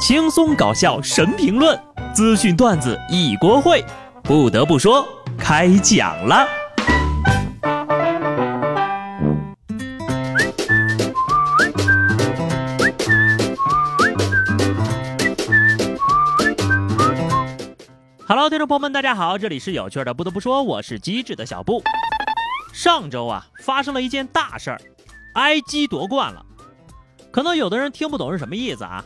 轻松搞笑神评论，资讯段子一锅烩。不得不说，开讲了。Hello，听众朋友们，大家好，这里是有趣的。不得不说，我是机智的小布。上周啊，发生了一件大事儿，埃及夺冠了。可能有的人听不懂是什么意思啊？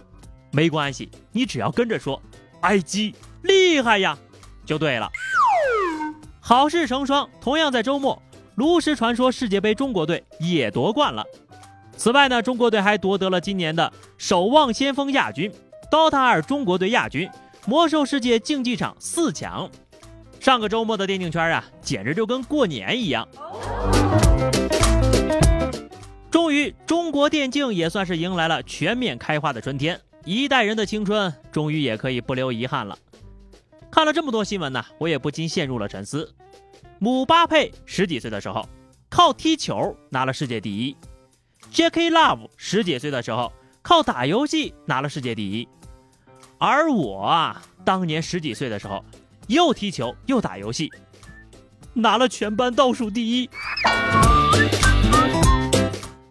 没关系，你只要跟着说“埃及厉害呀”就对了。好事成双，同样在周末，炉石传说世界杯中国队也夺冠了。此外呢，中国队还夺得了今年的守望先锋亚军、DOTA 二中国队亚军、魔兽世界竞技场四强。上个周末的电竞圈啊，简直就跟过年一样。终于，中国电竞也算是迎来了全面开花的春天，一代人的青春终于也可以不留遗憾了。看了这么多新闻呢，我也不禁陷入了沉思。姆巴佩十几岁的时候靠踢球拿了世界第一，J.K. Love 十几岁的时候靠打游戏拿了世界第一，而我啊，当年十几岁的时候。又踢球又打游戏，拿了全班倒数第一。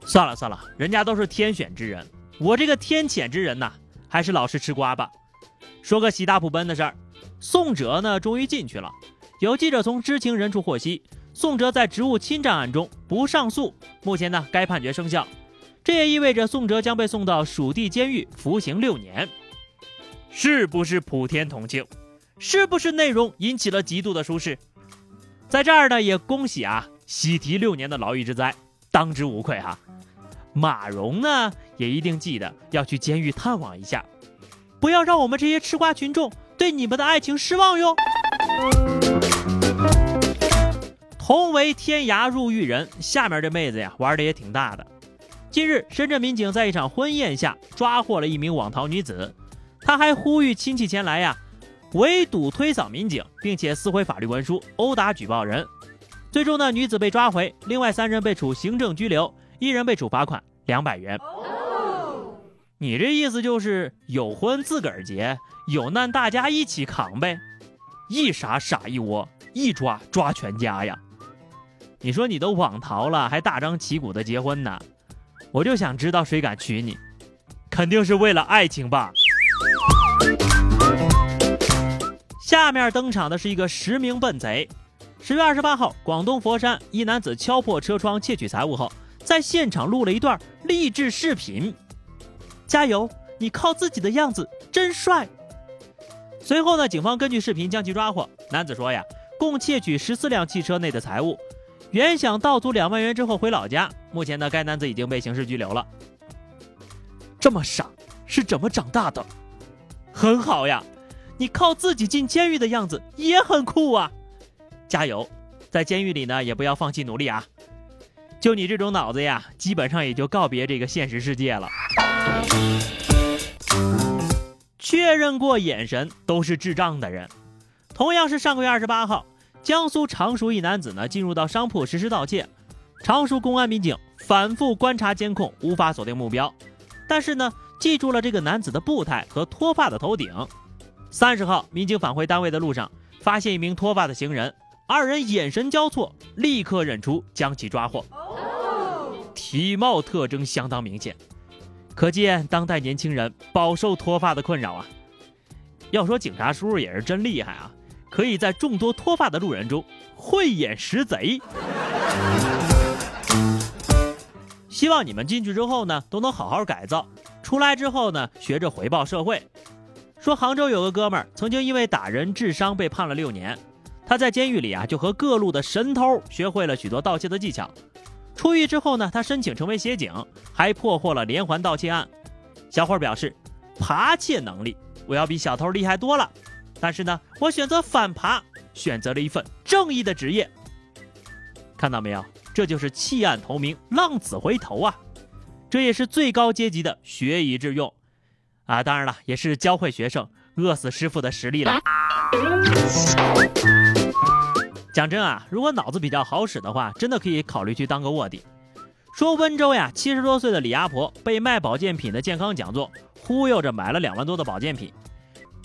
算了算了，人家都是天选之人，我这个天谴之人呐，还是老实吃瓜吧。说个喜大普奔的事儿，宋哲呢终于进去了。有记者从知情人处获悉，宋哲在职务侵占案中不上诉，目前呢该判决生效，这也意味着宋哲将被送到属地监狱服刑六年。是不是普天同庆？是不是内容引起了极度的舒适？在这儿呢，也恭喜啊，喜提六年的牢狱之灾，当之无愧哈。马蓉呢，也一定记得要去监狱探望一下，不要让我们这些吃瓜群众对你们的爱情失望哟。同为天涯入狱人，下面这妹子呀，玩的也挺大的。近日，深圳民警在一场婚宴下抓获了一名网逃女子，她还呼吁亲戚前来呀。围堵推搡民警，并且撕毁法律文书，殴打举报人。最终呢，女子被抓回，另外三人被处行政拘留，一人被处罚款两百元。你这意思就是有婚自个儿结，有难大家一起扛呗？一傻傻一窝，一抓抓全家呀！你说你都网逃了，还大张旗鼓的结婚呢？我就想知道谁敢娶你？肯定是为了爱情吧？下面登场的是一个实名笨贼。十月二十八号，广东佛山一男子敲破车窗窃取财物后，在现场录了一段励志视频：“加油，你靠自己的样子真帅。”随后呢，警方根据视频将其抓获。男子说呀，共窃取十四辆汽车内的财物，原想盗足两万元之后回老家。目前呢，该男子已经被刑事拘留了。这么傻是怎么长大的？很好呀。你靠自己进监狱的样子也很酷啊！加油，在监狱里呢也不要放弃努力啊！就你这种脑子呀，基本上也就告别这个现实世界了。确认过眼神都是智障的人。同样是上个月二十八号，江苏常熟一男子呢进入到商铺实施盗窃，常熟公安民警反复观察监控，无法锁定目标，但是呢记住了这个男子的步态和脱发的头顶。三十号，民警返回单位的路上，发现一名脱发的行人，二人眼神交错，立刻认出，将其抓获。体貌特征相当明显，可见当代年轻人饱受脱发的困扰啊。要说警察叔叔也是真厉害啊，可以在众多脱发的路人中慧眼识贼。希望你们进去之后呢，都能好好改造，出来之后呢，学着回报社会。说杭州有个哥们儿曾经因为打人致伤被判了六年，他在监狱里啊就和各路的神偷学会了许多盗窃的技巧。出狱之后呢，他申请成为协警，还破获了连环盗窃案。小伙表示，扒窃能力我要比小偷厉害多了，但是呢，我选择反扒，选择了一份正义的职业。看到没有，这就是弃暗投明，浪子回头啊！这也是最高阶级的学以致用。啊，当然了，也是教会学生饿死师傅的实力了。讲真啊，如果脑子比较好使的话，真的可以考虑去当个卧底。说温州呀，七十多岁的李阿婆被卖保健品的健康讲座忽悠着买了两万多的保健品，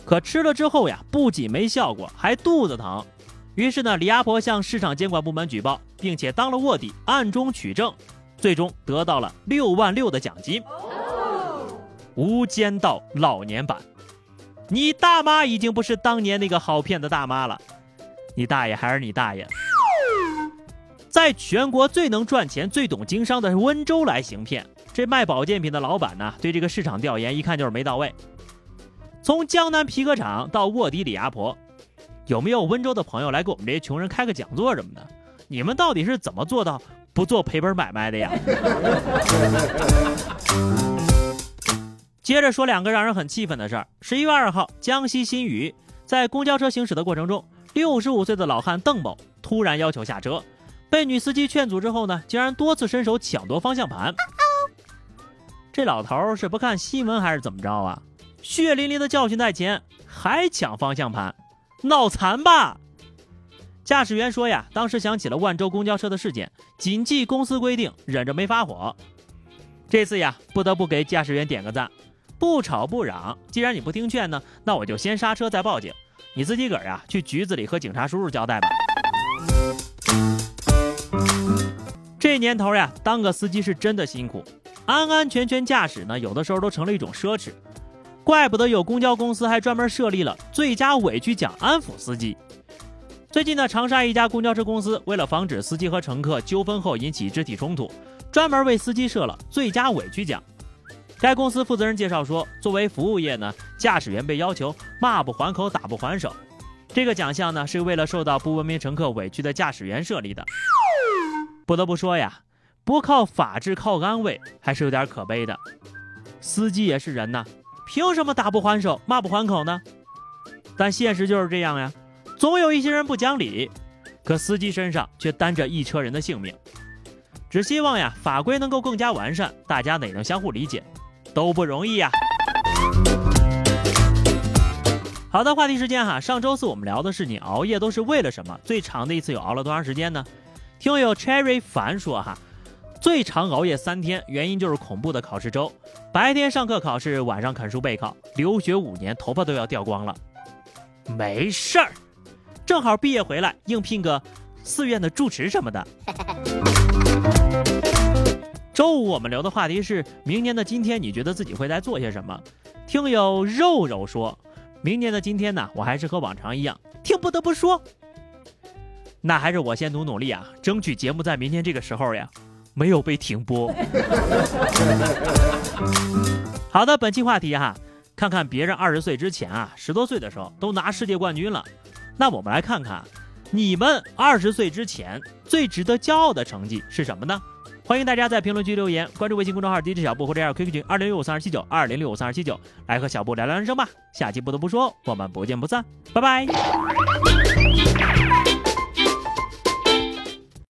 可吃了之后呀，不仅没效果，还肚子疼。于是呢，李阿婆向市场监管部门举报，并且当了卧底，暗中取证，最终得到了六万六的奖金。无间道老年版，你大妈已经不是当年那个好骗的大妈了，你大爷还是你大爷。在全国最能赚钱、最懂经商的温州来行骗，这卖保健品的老板呢，对这个市场调研一看就是没到位。从江南皮革厂到卧底李阿婆。有没有温州的朋友来给我们这些穷人开个讲座什么的？你们到底是怎么做到不做赔本买卖的呀？接着说两个让人很气愤的事儿。十一月二号，江西新余，在公交车行驶的过程中，六十五岁的老汉邓某突然要求下车，被女司机劝阻之后呢，竟然多次伸手抢夺方向盘。这老头是不看新闻还是怎么着啊？血淋淋的教训在前，还抢方向盘。脑残吧！驾驶员说呀，当时想起了万州公交车的事件，谨记公司规定，忍着没发火。这次呀，不得不给驾驶员点个赞，不吵不嚷。既然你不听劝呢，那我就先刹车再报警。你自己个儿呀，去局子里和警察叔叔交代吧。这年头呀，当个司机是真的辛苦，安安全全驾驶呢，有的时候都成了一种奢侈。怪不得有公交公司还专门设立了最佳委屈奖安抚司机。最近呢，长沙一家公交车公司为了防止司机和乘客纠纷后引起肢体冲突，专门为司机设了最佳委屈奖。该公司负责人介绍说，作为服务业呢，驾驶员被要求骂不还口，打不还手。这个奖项呢，是为了受到不文明乘客委屈的驾驶员设立的。不得不说呀，不靠法治靠安慰，还是有点可悲的。司机也是人呐。凭什么打不还手，骂不还口呢？但现实就是这样呀，总有一些人不讲理，可司机身上却担着一车人的性命。只希望呀，法规能够更加完善，大家也能相互理解，都不容易呀。好的，话题时间哈，上周四我们聊的是你熬夜都是为了什么？最长的一次有熬了多长时间呢？听友 Cherry 凡说哈。最长熬夜三天，原因就是恐怖的考试周，白天上课考试，晚上啃书备考，留学五年，头发都要掉光了。没事儿，正好毕业回来，应聘个寺院的住持什么的。周五我们聊的话题是明年的今天，你觉得自己会在做些什么？听友肉肉说，明年的今天呢，我还是和往常一样，听不得不说，那还是我先努努力啊，争取节目在明天这个时候呀。没有被停播。好的，本期话题哈，看看别人二十岁之前啊，十多岁的时候都拿世界冠军了，那我们来看看你们二十岁之前最值得骄傲的成绩是什么呢？欢迎大家在评论区留言，关注微信公众号 DJ 小布或者 QQ 群二零六五三二七九二零六五三二七九，来和小布聊聊人生吧。下期不得不说，我们不见不散，拜拜。